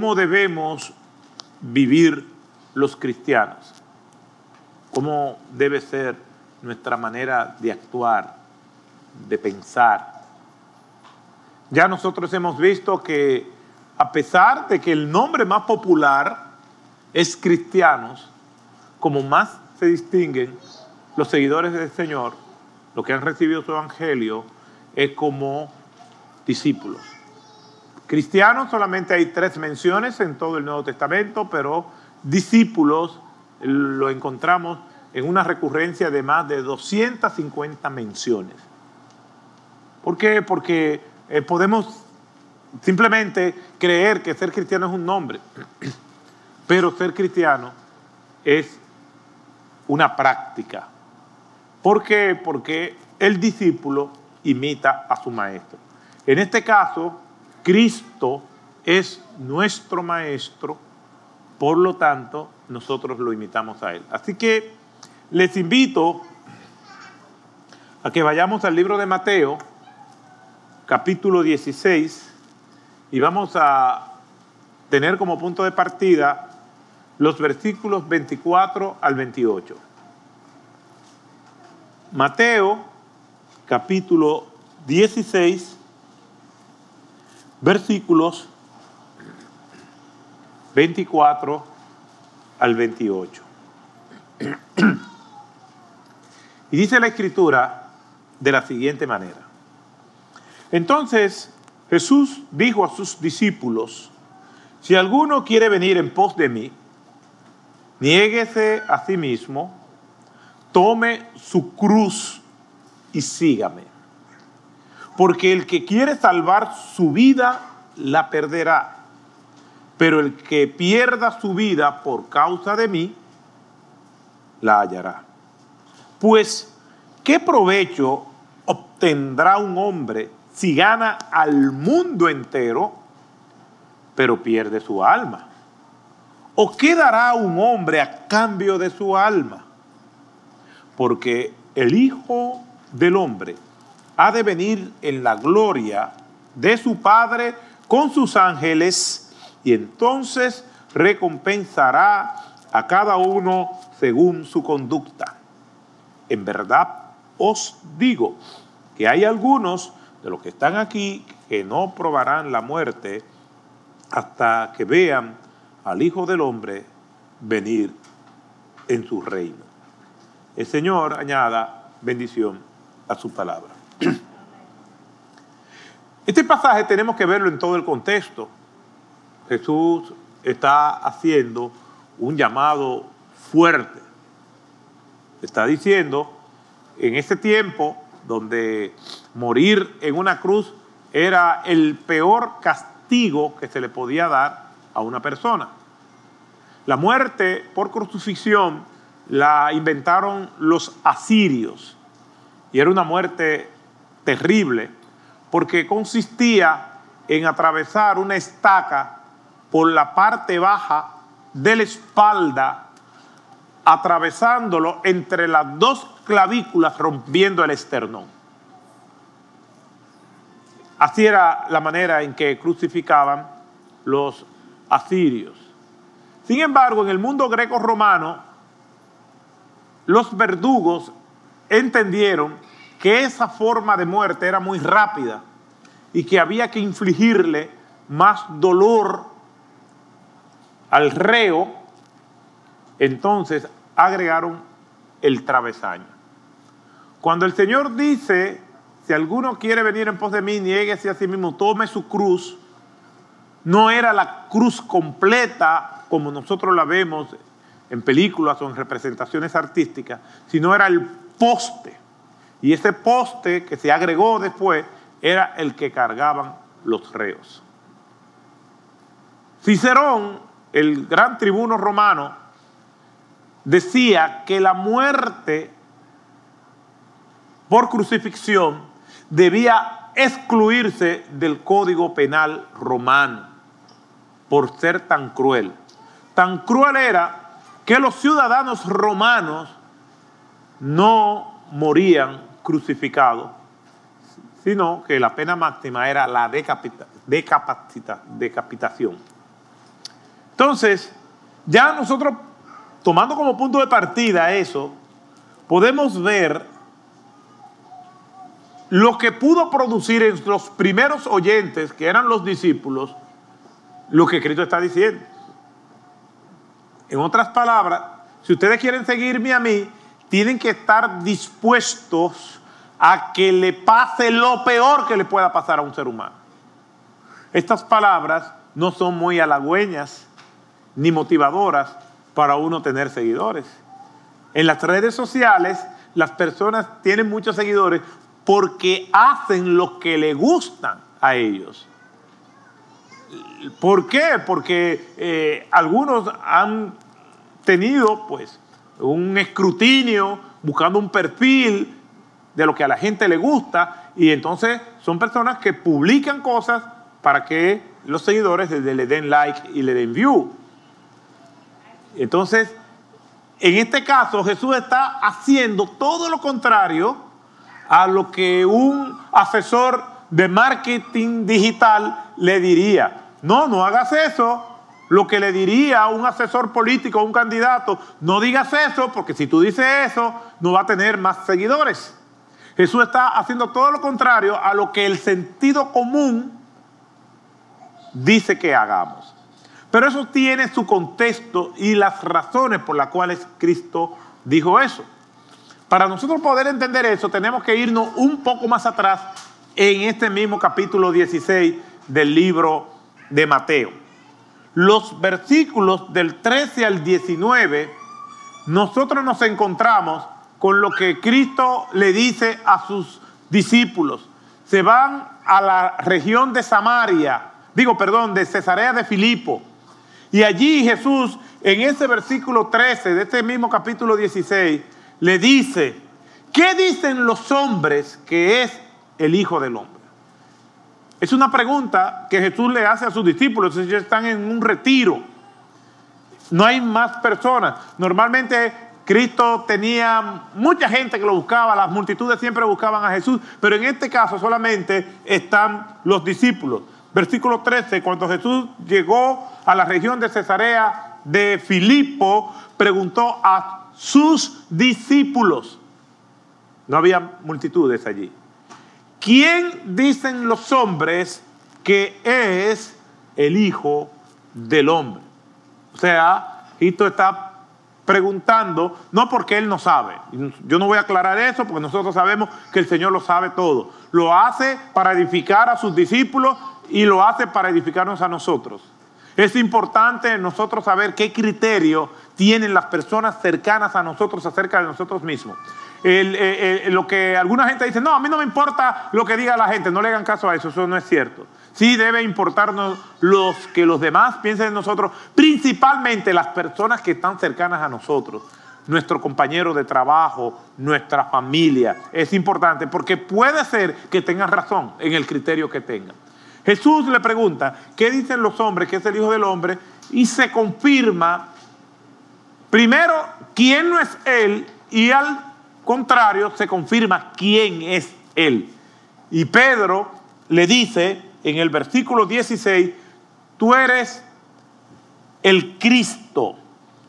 cómo debemos vivir los cristianos, cómo debe ser nuestra manera de actuar, de pensar. Ya nosotros hemos visto que a pesar de que el nombre más popular es cristianos, como más se distinguen los seguidores del Señor, los que han recibido su evangelio, es como discípulos. Cristianos solamente hay tres menciones en todo el Nuevo Testamento, pero discípulos lo encontramos en una recurrencia de más de 250 menciones. ¿Por qué? Porque eh, podemos simplemente creer que ser cristiano es un nombre, pero ser cristiano es una práctica. ¿Por qué? Porque el discípulo imita a su maestro. En este caso, Cristo es nuestro maestro, por lo tanto, nosotros lo imitamos a Él. Así que les invito a que vayamos al libro de Mateo, capítulo 16, y vamos a tener como punto de partida los versículos 24 al 28. Mateo, capítulo 16, versículos 24 al 28. Y dice la escritura de la siguiente manera. Entonces Jesús dijo a sus discípulos, si alguno quiere venir en pos de mí, niéguese a sí mismo, tome su cruz y sígame. Porque el que quiere salvar su vida, la perderá. Pero el que pierda su vida por causa de mí, la hallará. Pues, ¿qué provecho obtendrá un hombre si gana al mundo entero, pero pierde su alma? ¿O qué dará un hombre a cambio de su alma? Porque el Hijo del Hombre ha de venir en la gloria de su Padre con sus ángeles y entonces recompensará a cada uno según su conducta. En verdad os digo que hay algunos de los que están aquí que no probarán la muerte hasta que vean al Hijo del Hombre venir en su reino. El Señor añada bendición a su palabra. Este pasaje tenemos que verlo en todo el contexto. Jesús está haciendo un llamado fuerte. Está diciendo, en ese tiempo donde morir en una cruz era el peor castigo que se le podía dar a una persona. La muerte por crucifixión la inventaron los asirios y era una muerte terrible porque consistía en atravesar una estaca por la parte baja de la espalda, atravesándolo entre las dos clavículas, rompiendo el esternón. Así era la manera en que crucificaban los asirios. Sin embargo, en el mundo greco-romano, los verdugos entendieron que esa forma de muerte era muy rápida y que había que infligirle más dolor al reo, entonces agregaron el travesaño. Cuando el Señor dice, si alguno quiere venir en pos de mí, nieguese a sí mismo, tome su cruz, no era la cruz completa como nosotros la vemos en películas o en representaciones artísticas, sino era el poste y ese poste que se agregó después era el que cargaban los reos. Cicerón, el gran tribuno romano, decía que la muerte por crucifixión debía excluirse del código penal romano por ser tan cruel. Tan cruel era que los ciudadanos romanos no morían crucificado, sino que la pena máxima era la decapitación. Entonces, ya nosotros, tomando como punto de partida eso, podemos ver lo que pudo producir en los primeros oyentes, que eran los discípulos, lo que Cristo está diciendo. En otras palabras, si ustedes quieren seguirme a mí, tienen que estar dispuestos a que le pase lo peor que le pueda pasar a un ser humano. Estas palabras no son muy halagüeñas ni motivadoras para uno tener seguidores. En las redes sociales las personas tienen muchos seguidores porque hacen lo que le gustan a ellos. ¿Por qué? Porque eh, algunos han tenido pues un escrutinio buscando un perfil de lo que a la gente le gusta y entonces son personas que publican cosas para que los seguidores le den like y le den view. Entonces, en este caso Jesús está haciendo todo lo contrario a lo que un asesor de marketing digital le diría. No, no hagas eso. Lo que le diría a un asesor político, a un candidato, no digas eso, porque si tú dices eso, no va a tener más seguidores. Jesús está haciendo todo lo contrario a lo que el sentido común dice que hagamos. Pero eso tiene su contexto y las razones por las cuales Cristo dijo eso. Para nosotros poder entender eso, tenemos que irnos un poco más atrás en este mismo capítulo 16 del libro de Mateo. Los versículos del 13 al 19, nosotros nos encontramos con lo que Cristo le dice a sus discípulos. Se van a la región de Samaria, digo, perdón, de Cesarea de Filipo. Y allí Jesús, en ese versículo 13 de este mismo capítulo 16, le dice, ¿qué dicen los hombres que es el Hijo del Hombre? Es una pregunta que Jesús le hace a sus discípulos, ellos están en un retiro. No hay más personas. Normalmente Cristo tenía mucha gente que lo buscaba, las multitudes siempre buscaban a Jesús, pero en este caso solamente están los discípulos. Versículo 13, cuando Jesús llegó a la región de Cesarea de Filipo, preguntó a sus discípulos. No había multitudes allí. ¿Quién dicen los hombres que es el Hijo del Hombre? O sea, Cristo está preguntando, no porque Él no sabe. Yo no voy a aclarar eso porque nosotros sabemos que el Señor lo sabe todo. Lo hace para edificar a sus discípulos y lo hace para edificarnos a nosotros. Es importante nosotros saber qué criterio tienen las personas cercanas a nosotros acerca de nosotros mismos. Eh, lo que alguna gente dice, no, a mí no me importa lo que diga la gente, no le hagan caso a eso, eso no es cierto. Sí debe importarnos los que los demás piensen en nosotros, principalmente las personas que están cercanas a nosotros, nuestro compañero de trabajo, nuestra familia. Es importante porque puede ser que tengan razón en el criterio que tengan. Jesús le pregunta, ¿qué dicen los hombres que es el Hijo del Hombre? Y se confirma, primero, quién no es Él y al contrario, se confirma quién es Él. Y Pedro le dice en el versículo 16, tú eres el Cristo,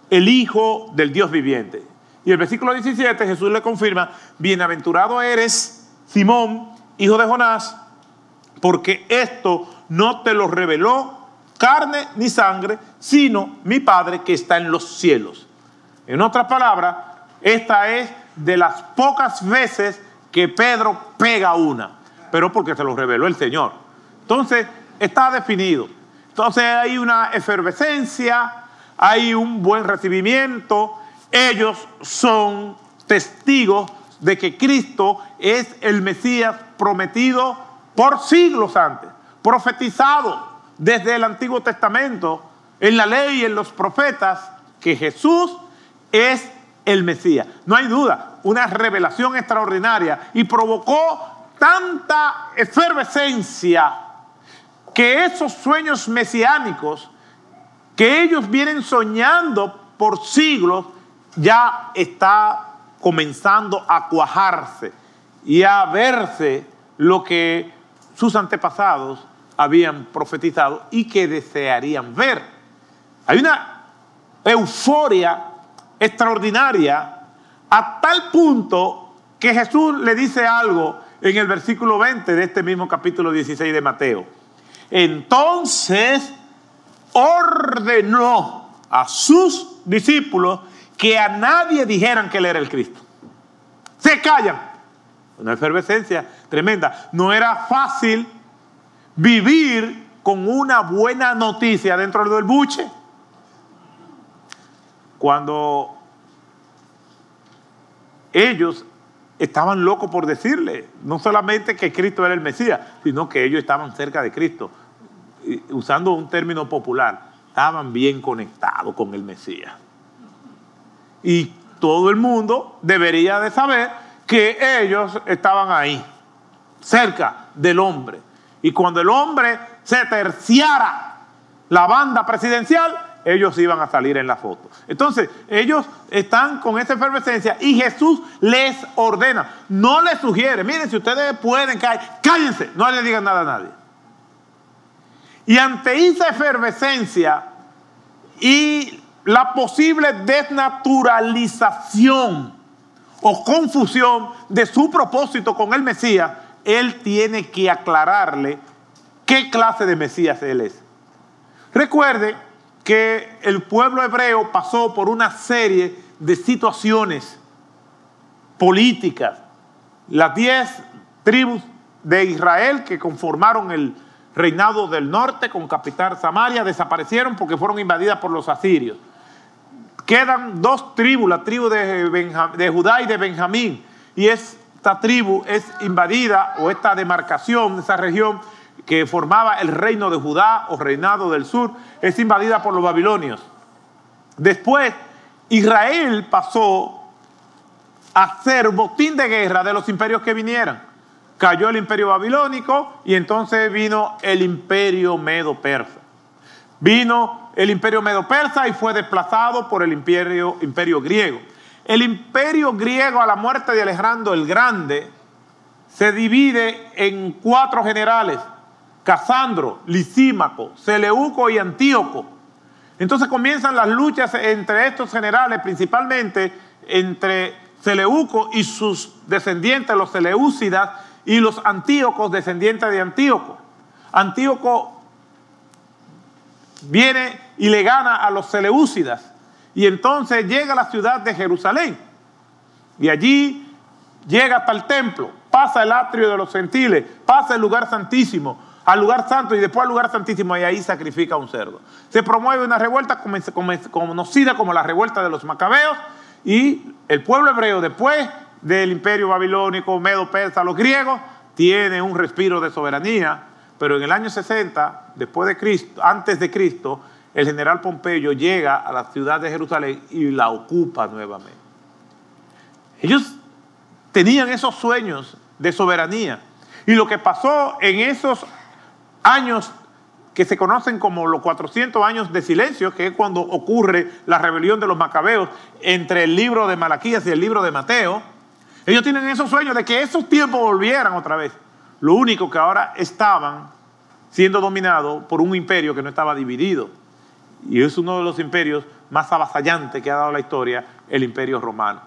el Hijo del Dios viviente. Y el versículo 17 Jesús le confirma, bienaventurado eres Simón, hijo de Jonás, porque esto no te lo reveló carne ni sangre, sino mi Padre que está en los cielos. En otras palabras, esta es de las pocas veces que Pedro pega una, pero porque se lo reveló el Señor. Entonces, está definido. Entonces hay una efervescencia, hay un buen recibimiento, ellos son testigos de que Cristo es el Mesías prometido por siglos antes, profetizado desde el Antiguo Testamento, en la ley y en los profetas, que Jesús es el Mesías. No hay duda, una revelación extraordinaria y provocó tanta efervescencia que esos sueños mesiánicos que ellos vienen soñando por siglos ya está comenzando a cuajarse y a verse lo que sus antepasados habían profetizado y que desearían ver. Hay una euforia extraordinaria a tal punto que Jesús le dice algo en el versículo 20 de este mismo capítulo 16 de Mateo. Entonces ordenó a sus discípulos que a nadie dijeran que él era el Cristo. Se callan. Una efervescencia tremenda. No era fácil vivir con una buena noticia dentro del buche. Cuando ellos estaban locos por decirle, no solamente que Cristo era el Mesías, sino que ellos estaban cerca de Cristo. Usando un término popular, estaban bien conectados con el Mesías. Y todo el mundo debería de saber que ellos estaban ahí, cerca del hombre. Y cuando el hombre se terciara la banda presidencial, ellos iban a salir en la foto. Entonces, ellos están con esa efervescencia y Jesús les ordena, no les sugiere, miren, si ustedes pueden caer, cállense, no le digan nada a nadie. Y ante esa efervescencia y la posible desnaturalización o confusión de su propósito con el Mesías, él tiene que aclararle qué clase de Mesías él es. Recuerde que el pueblo hebreo pasó por una serie de situaciones políticas. Las diez tribus de Israel que conformaron el reinado del norte con capital Samaria desaparecieron porque fueron invadidas por los asirios. Quedan dos tribus, la tribu de, Judá y de Benjamín. Y esta tribu es invadida, o esta demarcación, esa región, que formaba el reino de Judá o reinado del sur, es invadida por los babilonios. Después, Israel pasó a ser botín de guerra de los imperios que vinieran. Cayó el imperio babilónico y entonces vino el imperio medo-persa. Vino el imperio medo-persa y fue desplazado por el imperio, imperio griego. El imperio griego a la muerte de Alejandro el Grande se divide en cuatro generales Casandro, Lisímaco, Seleuco y Antíoco. Entonces comienzan las luchas entre estos generales, principalmente entre Seleuco y sus descendientes, los Seleucidas, y los Antíocos, descendientes de Antíoco. Antíoco viene y le gana a los Seleucidas, y entonces llega a la ciudad de Jerusalén, y allí llega hasta el templo, pasa el atrio de los gentiles, pasa el lugar santísimo, al lugar santo y después al lugar santísimo y ahí sacrifica un cerdo. Se promueve una revuelta conocida como la revuelta de los macabeos y el pueblo hebreo después del imperio babilónico, medo, persa, los griegos, tiene un respiro de soberanía, pero en el año 60, después de Cristo, antes de Cristo, el general Pompeyo llega a la ciudad de Jerusalén y la ocupa nuevamente. Ellos tenían esos sueños de soberanía. Y lo que pasó en esos años que se conocen como los 400 años de silencio, que es cuando ocurre la rebelión de los macabeos entre el libro de Malaquías y el libro de Mateo. Ellos tienen esos sueños de que esos tiempos volvieran otra vez. Lo único que ahora estaban siendo dominados por un imperio que no estaba dividido. Y es uno de los imperios más avasallantes que ha dado la historia, el imperio romano.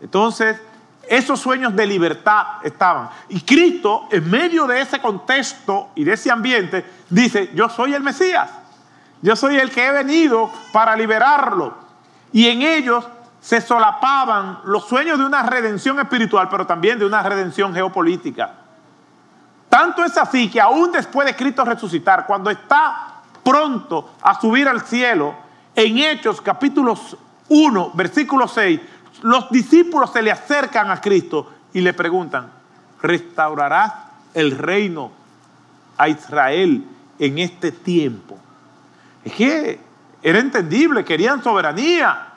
Entonces, esos sueños de libertad estaban. Y Cristo, en medio de ese contexto y de ese ambiente, dice, yo soy el Mesías. Yo soy el que he venido para liberarlo. Y en ellos se solapaban los sueños de una redención espiritual, pero también de una redención geopolítica. Tanto es así que aún después de Cristo resucitar, cuando está pronto a subir al cielo, en Hechos capítulos 1, versículo 6, los discípulos se le acercan a Cristo y le preguntan, ¿restaurarás el reino a Israel en este tiempo? Es que era entendible, querían soberanía,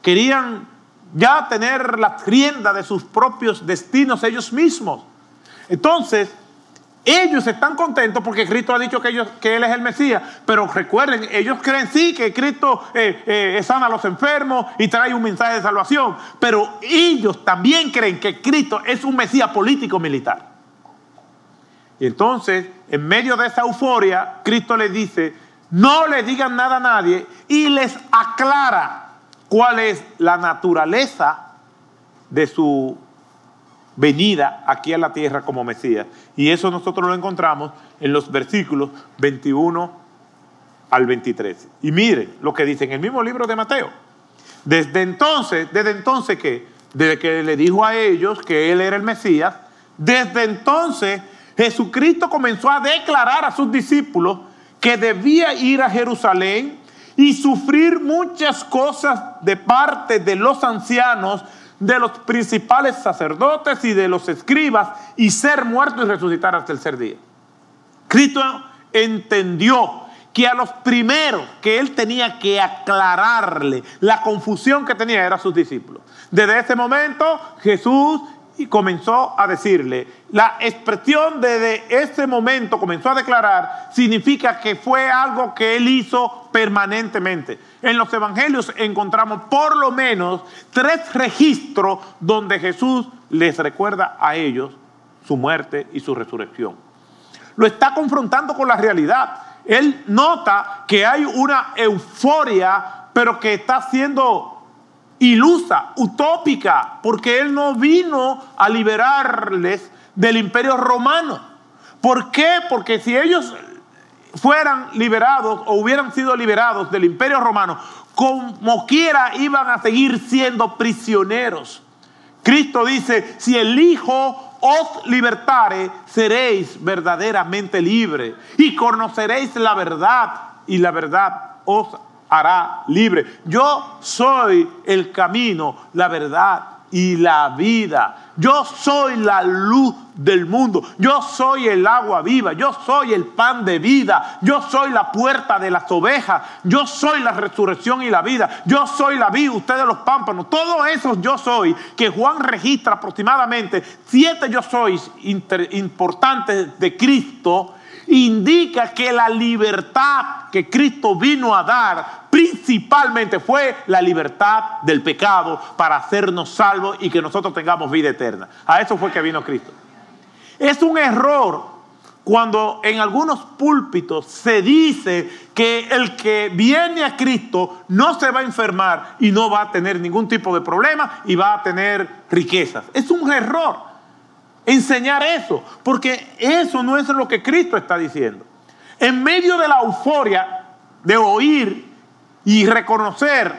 querían ya tener la rienda de sus propios destinos ellos mismos. Entonces, ellos están contentos porque Cristo ha dicho que, Él es el Mesías, pero recuerden, ellos creen sí que Cristo eh, eh, sana a los enfermos y trae un mensaje de salvación, pero ellos también creen que Cristo es un Mesías político militar. Y entonces, en medio de esa euforia, Cristo les dice, no le digan nada a nadie y les aclara cuál es la naturaleza de su venida aquí a la tierra como Mesías. Y eso nosotros lo encontramos en los versículos 21 al 23. Y miren lo que dice en el mismo libro de Mateo. Desde entonces, desde entonces que, desde que le dijo a ellos que él era el Mesías, desde entonces Jesucristo comenzó a declarar a sus discípulos que debía ir a Jerusalén y sufrir muchas cosas de parte de los ancianos, de los principales sacerdotes y de los escribas y ser muerto y resucitar hasta el tercer día. Cristo entendió que a los primeros que él tenía que aclararle la confusión que tenía eran sus discípulos. Desde ese momento Jesús comenzó a decirle, la expresión desde ese momento comenzó a declarar, significa que fue algo que él hizo permanentemente. En los evangelios encontramos por lo menos tres registros donde Jesús les recuerda a ellos su muerte y su resurrección. Lo está confrontando con la realidad. Él nota que hay una euforia, pero que está siendo ilusa, utópica, porque Él no vino a liberarles del imperio romano. ¿Por qué? Porque si ellos fueran liberados o hubieran sido liberados del imperio romano, como quiera iban a seguir siendo prisioneros. Cristo dice, si el Hijo os libertare, seréis verdaderamente libres y conoceréis la verdad y la verdad os hará libre. Yo soy el camino, la verdad y la vida. Yo soy la luz del mundo. Yo soy el agua viva. Yo soy el pan de vida. Yo soy la puerta de las ovejas. Yo soy la resurrección y la vida. Yo soy la vida, ustedes los pámpanos. Todo eso yo soy que Juan registra aproximadamente siete yo sois importantes de Cristo indica que la libertad que Cristo vino a dar principalmente fue la libertad del pecado para hacernos salvos y que nosotros tengamos vida eterna. A eso fue que vino Cristo. Es un error cuando en algunos púlpitos se dice que el que viene a Cristo no se va a enfermar y no va a tener ningún tipo de problema y va a tener riquezas. Es un error enseñar eso, porque eso no es lo que Cristo está diciendo. En medio de la euforia de oír y reconocer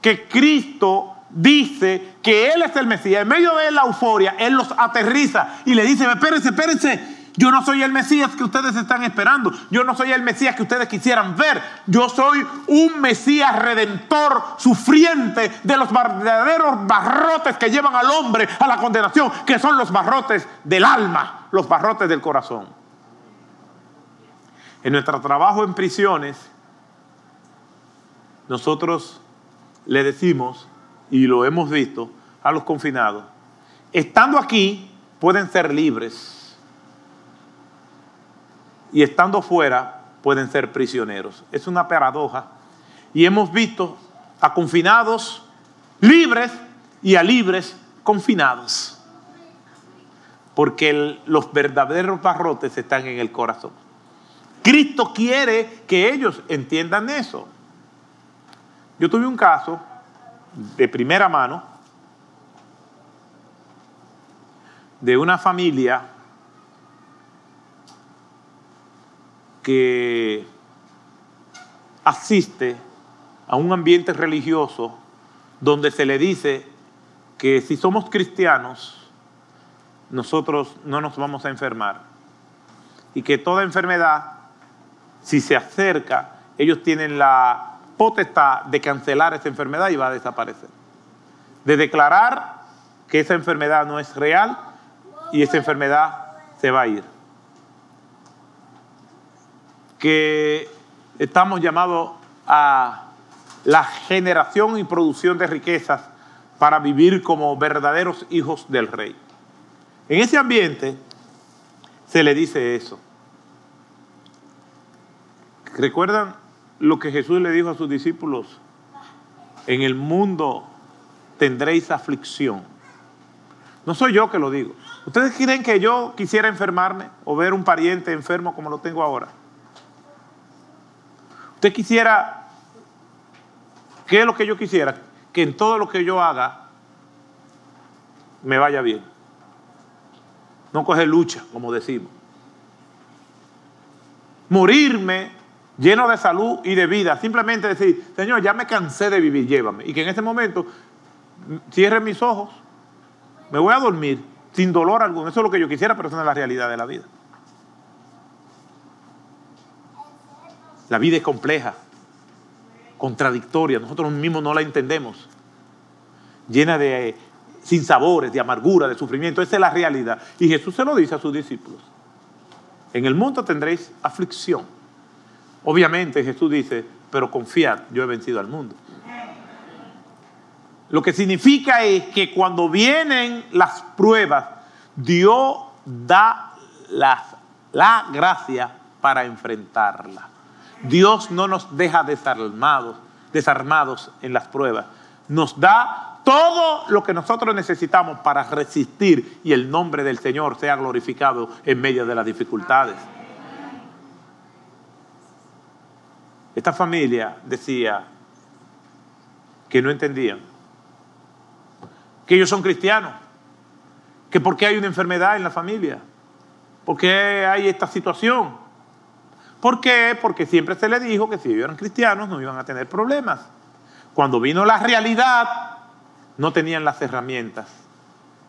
que Cristo dice que Él es el Mesías, en medio de la euforia, Él los aterriza y le dice, espérense, espérense, yo no soy el Mesías que ustedes están esperando. Yo no soy el Mesías que ustedes quisieran ver. Yo soy un Mesías redentor, sufriente de los verdaderos barrotes que llevan al hombre a la condenación, que son los barrotes del alma, los barrotes del corazón. En nuestro trabajo en prisiones, nosotros le decimos, y lo hemos visto, a los confinados, estando aquí pueden ser libres y estando fuera pueden ser prisioneros. Es una paradoja. Y hemos visto a confinados libres y a libres confinados. Porque los verdaderos barrotes están en el corazón. Cristo quiere que ellos entiendan eso. Yo tuve un caso de primera mano de una familia que asiste a un ambiente religioso donde se le dice que si somos cristianos, nosotros no nos vamos a enfermar. Y que toda enfermedad, si se acerca, ellos tienen la potestad de cancelar esa enfermedad y va a desaparecer. De declarar que esa enfermedad no es real y esa enfermedad se va a ir que estamos llamados a la generación y producción de riquezas para vivir como verdaderos hijos del rey. En ese ambiente se le dice eso. ¿Recuerdan lo que Jesús le dijo a sus discípulos? En el mundo tendréis aflicción. No soy yo que lo digo. ¿Ustedes creen que yo quisiera enfermarme o ver un pariente enfermo como lo tengo ahora? Usted quisiera, ¿qué es lo que yo quisiera? Que en todo lo que yo haga me vaya bien. No coger lucha, como decimos. Morirme lleno de salud y de vida. Simplemente decir, Señor, ya me cansé de vivir, llévame. Y que en ese momento cierre mis ojos, me voy a dormir sin dolor alguno. Eso es lo que yo quisiera, pero eso no es la realidad de la vida. La vida es compleja, contradictoria, nosotros mismos no la entendemos, llena de sinsabores, de amargura, de sufrimiento. Esa es la realidad. Y Jesús se lo dice a sus discípulos. En el mundo tendréis aflicción. Obviamente Jesús dice, pero confiad, yo he vencido al mundo. Lo que significa es que cuando vienen las pruebas, Dios da la gracia para enfrentarla. Dios no nos deja desarmados, desarmados en las pruebas. Nos da todo lo que nosotros necesitamos para resistir y el nombre del Señor sea glorificado en medio de las dificultades. Esta familia decía que no entendían, que ellos son cristianos, que por qué hay una enfermedad en la familia, por qué hay esta situación. ¿Por qué? Porque siempre se le dijo que si ellos eran cristianos no iban a tener problemas. Cuando vino la realidad, no tenían las herramientas.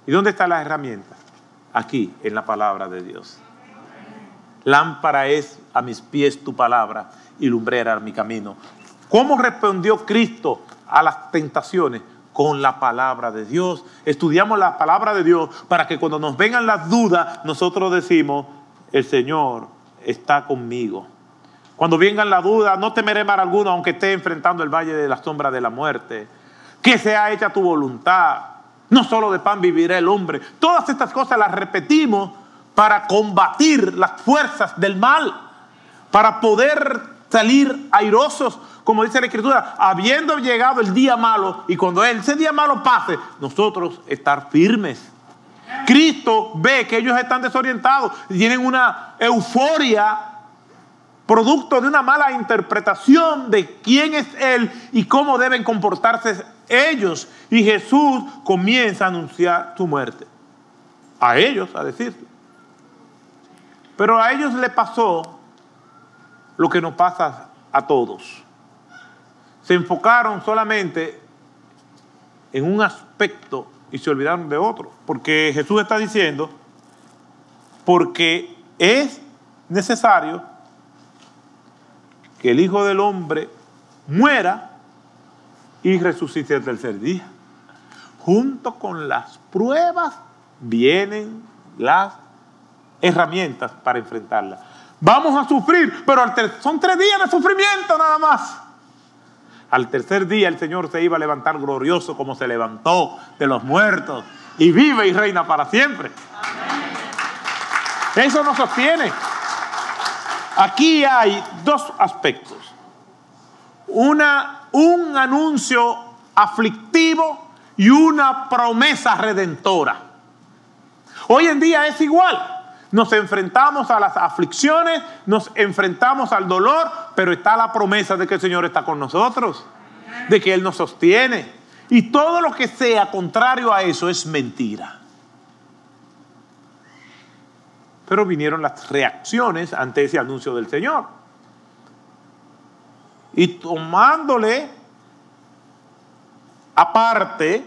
¿Y dónde están las herramientas? Aquí, en la palabra de Dios. Lámpara es a mis pies tu palabra y lumbrera mi camino. ¿Cómo respondió Cristo a las tentaciones? Con la palabra de Dios. Estudiamos la palabra de Dios para que cuando nos vengan las dudas, nosotros decimos, el Señor está conmigo. Cuando vengan las dudas, no temeré mal alguno, aunque esté enfrentando el valle de la sombra de la muerte. Que sea hecha tu voluntad. No solo de pan vivirá el hombre. Todas estas cosas las repetimos para combatir las fuerzas del mal, para poder salir airosos, como dice la Escritura, habiendo llegado el día malo y cuando ese día malo pase, nosotros estar firmes. Cristo ve que ellos están desorientados tienen una euforia producto de una mala interpretación de quién es Él y cómo deben comportarse ellos. Y Jesús comienza a anunciar su muerte. A ellos, a decirlo. Pero a ellos le pasó lo que nos pasa a todos. Se enfocaron solamente en un aspecto y se olvidaron de otro. Porque Jesús está diciendo, porque es necesario que el Hijo del Hombre muera y resucite el tercer día. Junto con las pruebas vienen las herramientas para enfrentarlas. Vamos a sufrir, pero son tres días de sufrimiento nada más. Al tercer día el Señor se iba a levantar glorioso como se levantó de los muertos y vive y reina para siempre. Eso nos sostiene. Aquí hay dos aspectos. Una, un anuncio aflictivo y una promesa redentora. Hoy en día es igual. Nos enfrentamos a las aflicciones, nos enfrentamos al dolor, pero está la promesa de que el Señor está con nosotros, de que Él nos sostiene. Y todo lo que sea contrario a eso es mentira. Pero vinieron las reacciones ante ese anuncio del Señor. Y tomándole aparte,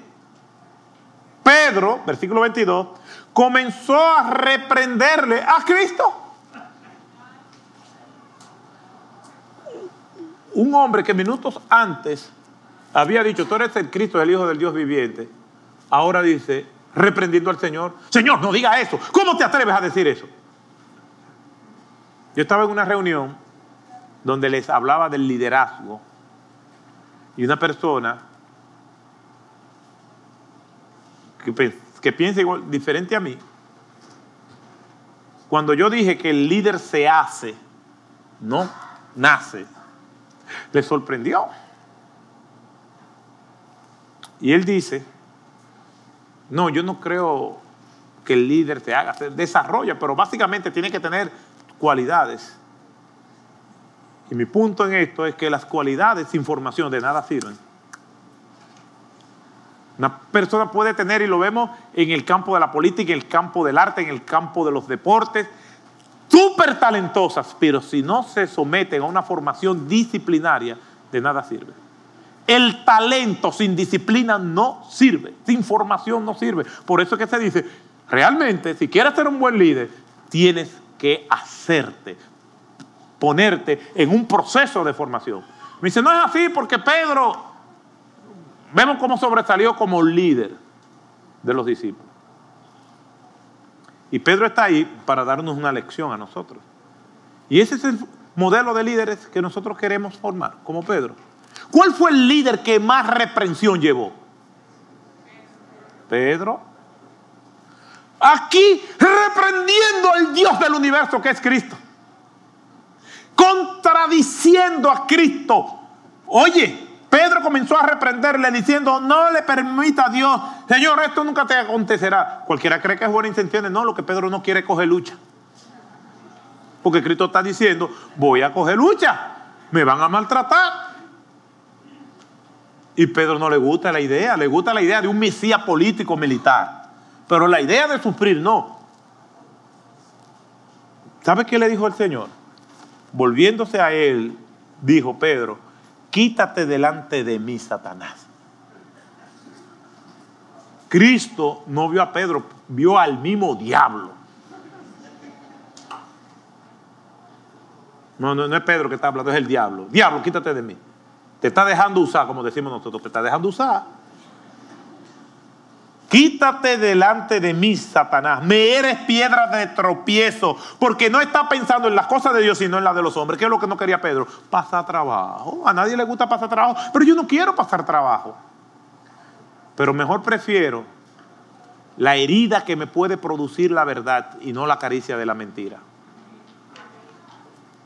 Pedro, versículo 22, comenzó a reprenderle a Cristo. Un hombre que minutos antes había dicho, tú eres el Cristo, el Hijo del Dios viviente, ahora dice, reprendiendo al Señor, Señor, no diga eso, ¿cómo te atreves a decir eso? Yo estaba en una reunión donde les hablaba del liderazgo y una persona que que piensa igual, diferente a mí, cuando yo dije que el líder se hace, no nace, le sorprendió. Y él dice, no, yo no creo que el líder se haga, se desarrolla, pero básicamente tiene que tener cualidades. Y mi punto en esto es que las cualidades sin formación de nada sirven. Una persona puede tener, y lo vemos en el campo de la política, en el campo del arte, en el campo de los deportes, súper talentosas, pero si no se someten a una formación disciplinaria, de nada sirve. El talento sin disciplina no sirve, sin formación no sirve. Por eso es que se dice, realmente, si quieres ser un buen líder, tienes que hacerte, ponerte en un proceso de formación. Me dice, no es así porque Pedro, vemos cómo sobresalió como líder de los discípulos. Y Pedro está ahí para darnos una lección a nosotros. Y ese es el modelo de líderes que nosotros queremos formar, como Pedro. ¿Cuál fue el líder que más reprensión llevó? Pedro. Aquí reprendiendo al Dios del universo que es Cristo. Contradiciendo a Cristo. Oye, Pedro comenzó a reprenderle diciendo, no le permita a Dios, Señor, esto nunca te acontecerá. Cualquiera cree que es buena intención, no, lo que Pedro no quiere coger lucha. Porque Cristo está diciendo, voy a coger lucha, me van a maltratar. Y Pedro no le gusta la idea, le gusta la idea de un mesías político militar. Pero la idea de sufrir no. ¿Sabe qué le dijo el Señor? Volviéndose a él, dijo Pedro, quítate delante de mí, Satanás. Cristo no vio a Pedro, vio al mismo diablo. No, no, no es Pedro que está hablando, es el diablo. Diablo, quítate de mí. Te está dejando usar, como decimos nosotros, te está dejando usar. Quítate delante de mí, Satanás. Me eres piedra de tropiezo. Porque no está pensando en las cosas de Dios, sino en las de los hombres. ¿Qué es lo que no quería Pedro? Pasar trabajo. A nadie le gusta pasar trabajo. Pero yo no quiero pasar trabajo. Pero mejor prefiero la herida que me puede producir la verdad y no la caricia de la mentira.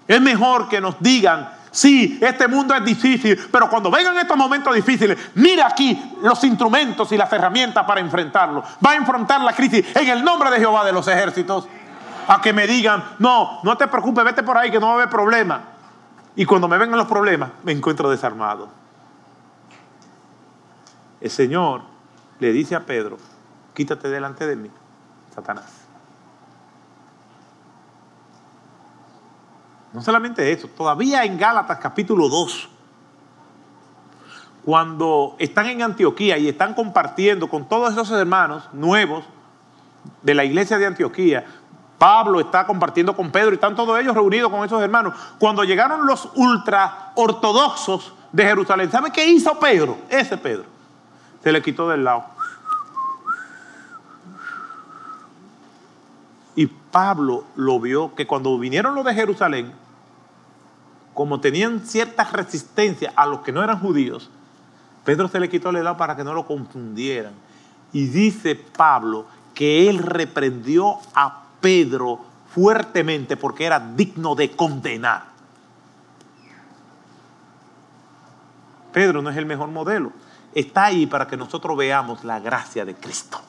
Es mejor que nos digan Sí, este mundo es difícil, pero cuando vengan estos momentos difíciles, mira aquí los instrumentos y las herramientas para enfrentarlo. Va a enfrentar la crisis en el nombre de Jehová de los ejércitos. A que me digan, no, no te preocupes, vete por ahí que no va a haber problema. Y cuando me vengan los problemas, me encuentro desarmado. El Señor le dice a Pedro, quítate delante de mí, Satanás. No solamente eso, todavía en Gálatas capítulo 2, cuando están en Antioquía y están compartiendo con todos esos hermanos nuevos de la iglesia de Antioquía, Pablo está compartiendo con Pedro y están todos ellos reunidos con esos hermanos. Cuando llegaron los ultra ortodoxos de Jerusalén, ¿sabe qué hizo Pedro? Ese Pedro. Se le quitó del lado. Y Pablo lo vio que cuando vinieron los de Jerusalén, como tenían cierta resistencia a los que no eran judíos, Pedro se le quitó el edad para que no lo confundieran. Y dice Pablo que él reprendió a Pedro fuertemente porque era digno de condenar. Pedro no es el mejor modelo. Está ahí para que nosotros veamos la gracia de Cristo.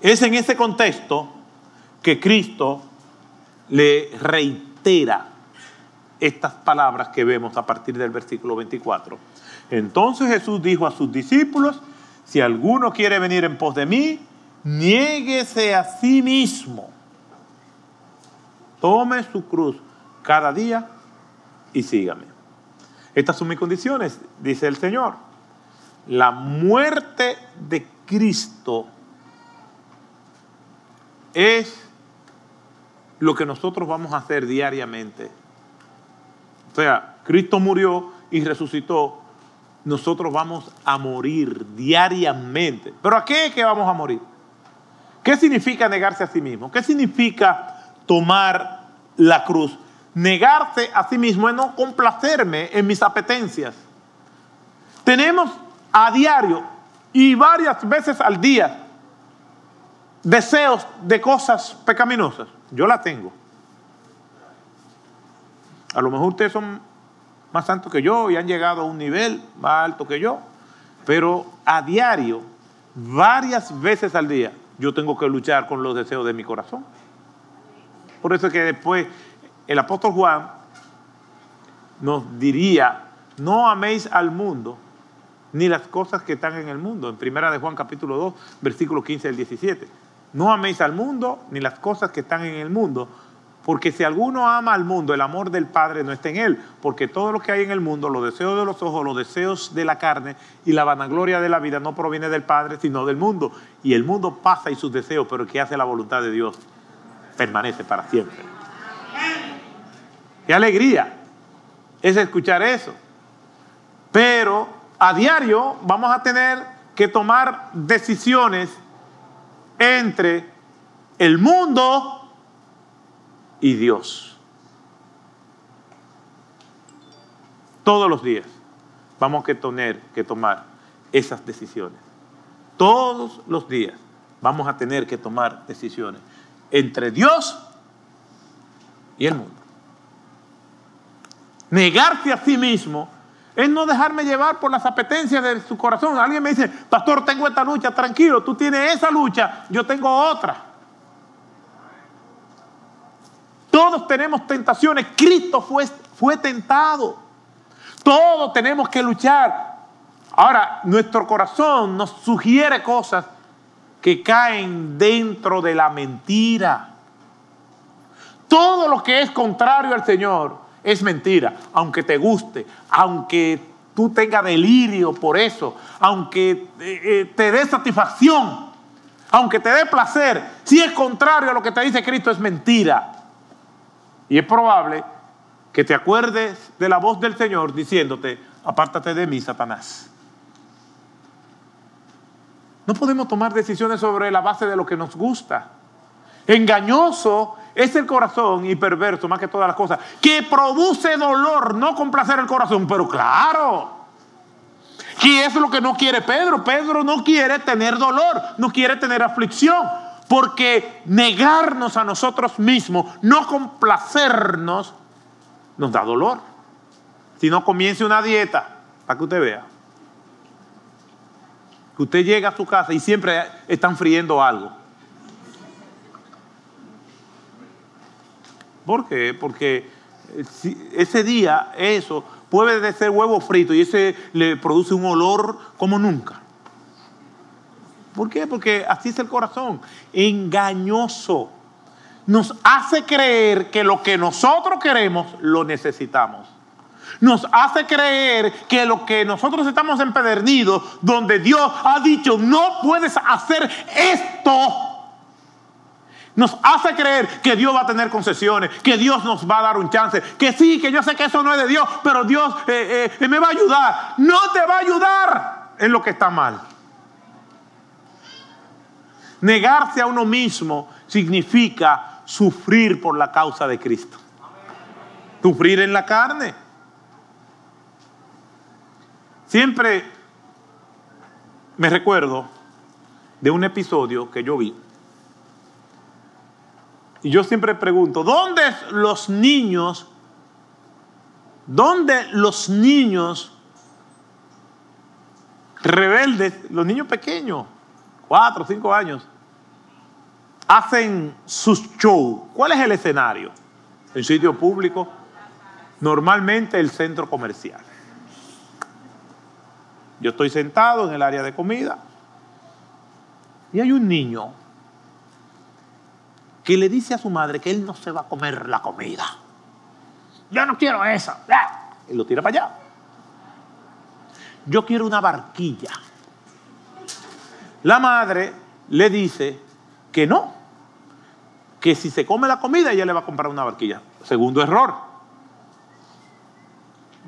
Es en ese contexto que Cristo le reitera estas palabras que vemos a partir del versículo 24. Entonces Jesús dijo a sus discípulos, si alguno quiere venir en pos de mí, niéguese a sí mismo. Tome su cruz cada día y sígame. Estas son mis condiciones, dice el Señor. La muerte de Cristo es lo que nosotros vamos a hacer diariamente. O sea, Cristo murió y resucitó. Nosotros vamos a morir diariamente. ¿Pero a qué es que vamos a morir? ¿Qué significa negarse a sí mismo? ¿Qué significa tomar la cruz? Negarse a sí mismo es no complacerme en mis apetencias. Tenemos a diario y varias veces al día deseos de cosas pecaminosas. Yo la tengo. A lo mejor ustedes son más santos que yo y han llegado a un nivel más alto que yo, pero a diario, varias veces al día, yo tengo que luchar con los deseos de mi corazón. Por eso es que después el apóstol Juan nos diría, no améis al mundo ni las cosas que están en el mundo. En primera de Juan capítulo 2, versículo 15 al 17. No améis al mundo ni las cosas que están en el mundo, porque si alguno ama al mundo, el amor del Padre no está en él, porque todo lo que hay en el mundo, los deseos de los ojos, los deseos de la carne y la vanagloria de la vida no proviene del Padre, sino del mundo. Y el mundo pasa y sus deseos, pero el que hace la voluntad de Dios permanece para siempre. Qué alegría es escuchar eso. Pero a diario vamos a tener que tomar decisiones entre el mundo y Dios. Todos los días vamos a tener que tomar esas decisiones. Todos los días vamos a tener que tomar decisiones entre Dios y el mundo. Negarse a sí mismo es no dejarme llevar por las apetencias de su corazón. Alguien me dice, pastor, tengo esta lucha, tranquilo, tú tienes esa lucha, yo tengo otra. Todos tenemos tentaciones, Cristo fue, fue tentado. Todos tenemos que luchar. Ahora, nuestro corazón nos sugiere cosas que caen dentro de la mentira. Todo lo que es contrario al Señor es mentira, aunque te guste, aunque tú tengas delirio por eso, aunque eh, eh, te dé satisfacción, aunque te dé placer, si es contrario a lo que te dice Cristo es mentira. Y es probable que te acuerdes de la voz del Señor diciéndote, apártate de mí, Satanás. No podemos tomar decisiones sobre la base de lo que nos gusta. Engañoso es el corazón y perverso más que todas las cosas, que produce dolor, no complacer el corazón, pero claro. ¿Qué es lo que no quiere Pedro? Pedro no quiere tener dolor, no quiere tener aflicción, porque negarnos a nosotros mismos, no complacernos, nos da dolor. Si no comience una dieta, para que usted vea. Que usted llega a su casa y siempre están friendo algo. ¿Por qué? Porque eh, ese día eso puede ser huevo frito y ese le produce un olor como nunca. ¿Por qué? Porque así es el corazón, engañoso. Nos hace creer que lo que nosotros queremos lo necesitamos. Nos hace creer que lo que nosotros estamos empedernidos, donde Dios ha dicho, no puedes hacer esto, nos hace creer que Dios va a tener concesiones, que Dios nos va a dar un chance, que sí, que yo sé que eso no es de Dios, pero Dios eh, eh, me va a ayudar. No te va a ayudar en lo que está mal. Negarse a uno mismo significa sufrir por la causa de Cristo. Sufrir en la carne. Siempre me recuerdo de un episodio que yo vi y yo siempre pregunto, ¿dónde los niños, dónde los niños rebeldes, los niños pequeños, cuatro cinco años, hacen sus shows? ¿Cuál es el escenario? ¿El sitio público? Normalmente el centro comercial. Yo estoy sentado en el área de comida y hay un niño que le dice a su madre que él no se va a comer la comida. Yo no quiero esa. Y lo tira para allá. Yo quiero una barquilla. La madre le dice que no, que si se come la comida ella le va a comprar una barquilla. Segundo error.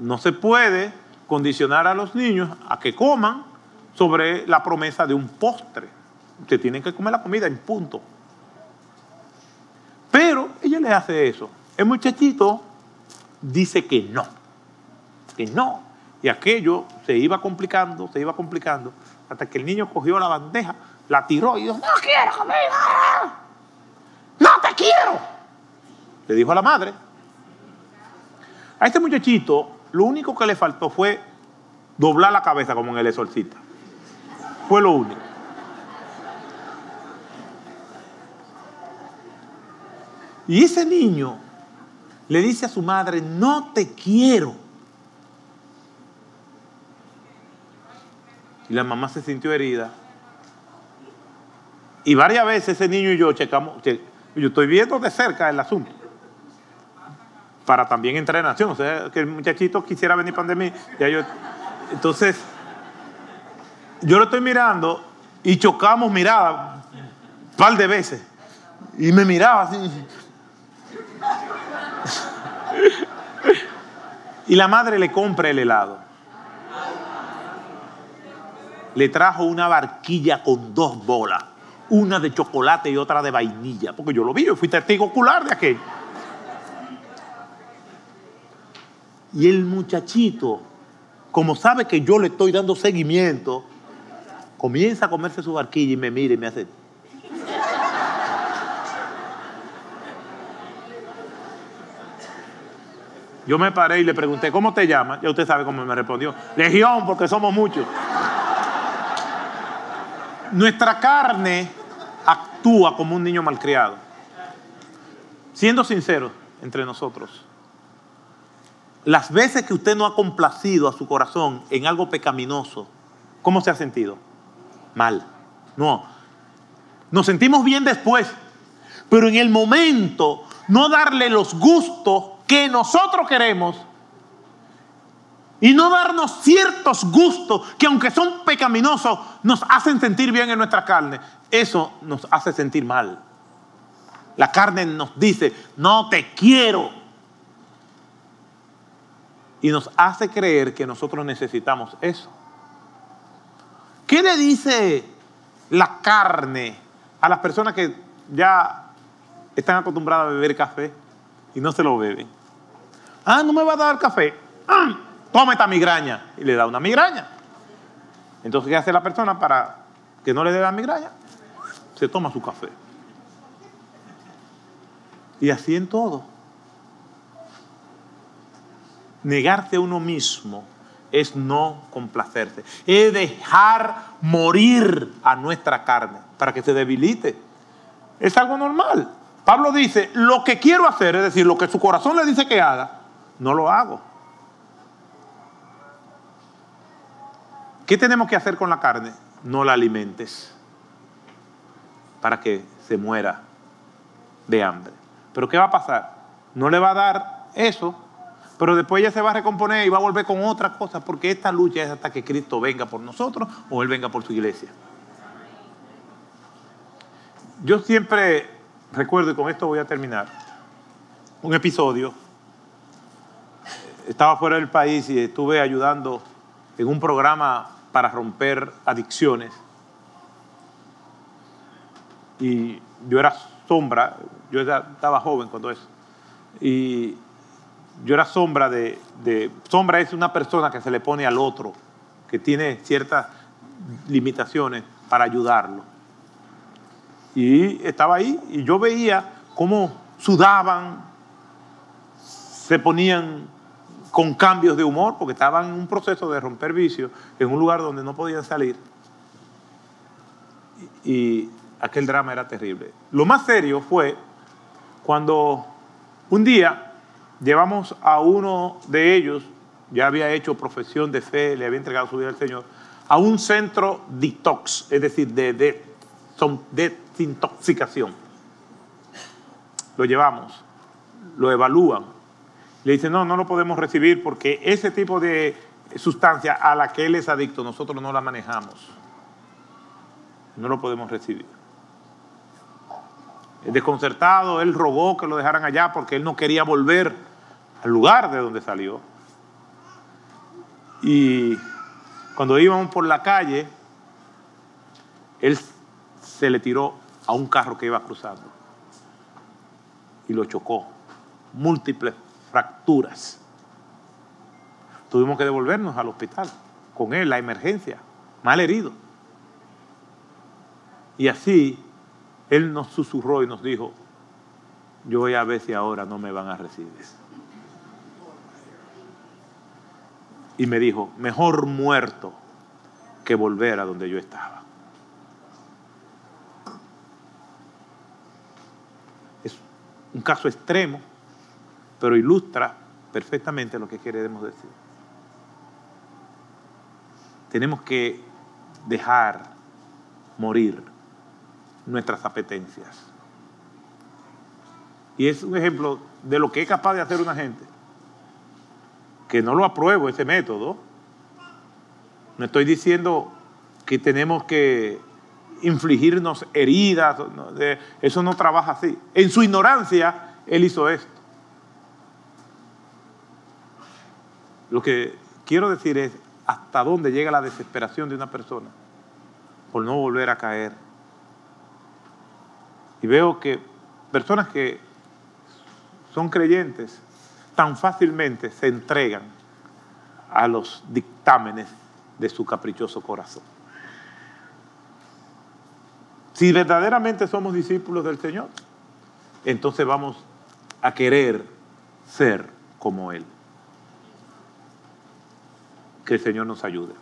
No se puede condicionar a los niños a que coman sobre la promesa de un postre. Usted tienen que comer la comida en punto. Pero ella le hace eso. El muchachito dice que no, que no. Y aquello se iba complicando, se iba complicando, hasta que el niño cogió la bandeja, la tiró y dijo, no quiero comida, no te quiero. Le dijo a la madre. A este muchachito lo único que le faltó fue doblar la cabeza como en el exorcista. Fue lo único. Y ese niño le dice a su madre, no te quiero. Y la mamá se sintió herida. Y varias veces ese niño y yo checamos, yo estoy viendo de cerca el asunto. Para también entrar en acción. O sea, que el muchachito quisiera venir para mí. entonces, yo lo estoy mirando y chocamos mirada un par de veces. Y me miraba así. Y la madre le compra el helado. Le trajo una barquilla con dos bolas una de chocolate y otra de vainilla, porque yo lo vi, yo fui testigo ocular de aquello. Y el muchachito, como sabe que yo le estoy dando seguimiento, comienza a comerse su barquilla y me mira y me hace... Yo me paré y le pregunté, ¿cómo te llamas? Ya usted sabe cómo me respondió. Legión, porque somos muchos. Nuestra carne actúa como un niño malcriado. Siendo sincero entre nosotros, las veces que usted no ha complacido a su corazón en algo pecaminoso, ¿cómo se ha sentido? Mal. No. Nos sentimos bien después, pero en el momento no darle los gustos que nosotros queremos y no darnos ciertos gustos que aunque son pecaminosos nos hacen sentir bien en nuestra carne, eso nos hace sentir mal. La carne nos dice, no te quiero. Y nos hace creer que nosotros necesitamos eso. ¿Qué le dice la carne a las personas que ya están acostumbradas a beber café y no se lo beben? Ah, no me va a dar café. ¡Ah! toma esta migraña. Y le da una migraña. Entonces, ¿qué hace la persona para que no le dé la migraña? Se toma su café. Y así en todo. Negarse a uno mismo es no complacerse. Es dejar morir a nuestra carne para que se debilite. Es algo normal. Pablo dice, lo que quiero hacer, es decir, lo que su corazón le dice que haga, no lo hago. ¿Qué tenemos que hacer con la carne? No la alimentes para que se muera de hambre. Pero ¿qué va a pasar? No le va a dar eso, pero después ella se va a recomponer y va a volver con otra cosa, porque esta lucha es hasta que Cristo venga por nosotros o Él venga por su iglesia. Yo siempre recuerdo, y con esto voy a terminar, un episodio. Estaba fuera del país y estuve ayudando en un programa para romper adicciones. Y yo era sombra, yo estaba joven cuando eso. Y yo era sombra de, Sombra es una persona que se le pone al otro, que tiene ciertas limitaciones para ayudarlo. Y estaba ahí y yo veía cómo sudaban, se ponían con cambios de humor, porque estaban en un proceso de romper vicios en un lugar donde no podían salir. Y, aquel drama era terrible. Lo más serio fue cuando un día llevamos a uno de ellos, ya había hecho profesión de fe, le había entregado su vida al Señor, a un centro detox, es decir, de, de, de desintoxicación. Lo llevamos, lo evalúan, le dice, no, no lo podemos recibir porque ese tipo de sustancia a la que él es adicto, nosotros no la manejamos. No lo podemos recibir. Desconcertado, él rogó que lo dejaran allá porque él no quería volver al lugar de donde salió. Y cuando íbamos por la calle, él se le tiró a un carro que iba cruzando y lo chocó. Múltiples fracturas. Tuvimos que devolvernos al hospital con él, la emergencia, mal herido. Y así él nos susurró y nos dijo, yo voy a ver si ahora no me van a recibir. Y me dijo, mejor muerto que volver a donde yo estaba. Es un caso extremo, pero ilustra perfectamente lo que queremos decir. Tenemos que dejar morir nuestras apetencias. Y es un ejemplo de lo que es capaz de hacer una gente. Que no lo apruebo ese método. No estoy diciendo que tenemos que infligirnos heridas. Eso no trabaja así. En su ignorancia, él hizo esto. Lo que quiero decir es hasta dónde llega la desesperación de una persona por no volver a caer. Y veo que personas que son creyentes, tan fácilmente se entregan a los dictámenes de su caprichoso corazón. Si verdaderamente somos discípulos del Señor, entonces vamos a querer ser como Él. Que el Señor nos ayude.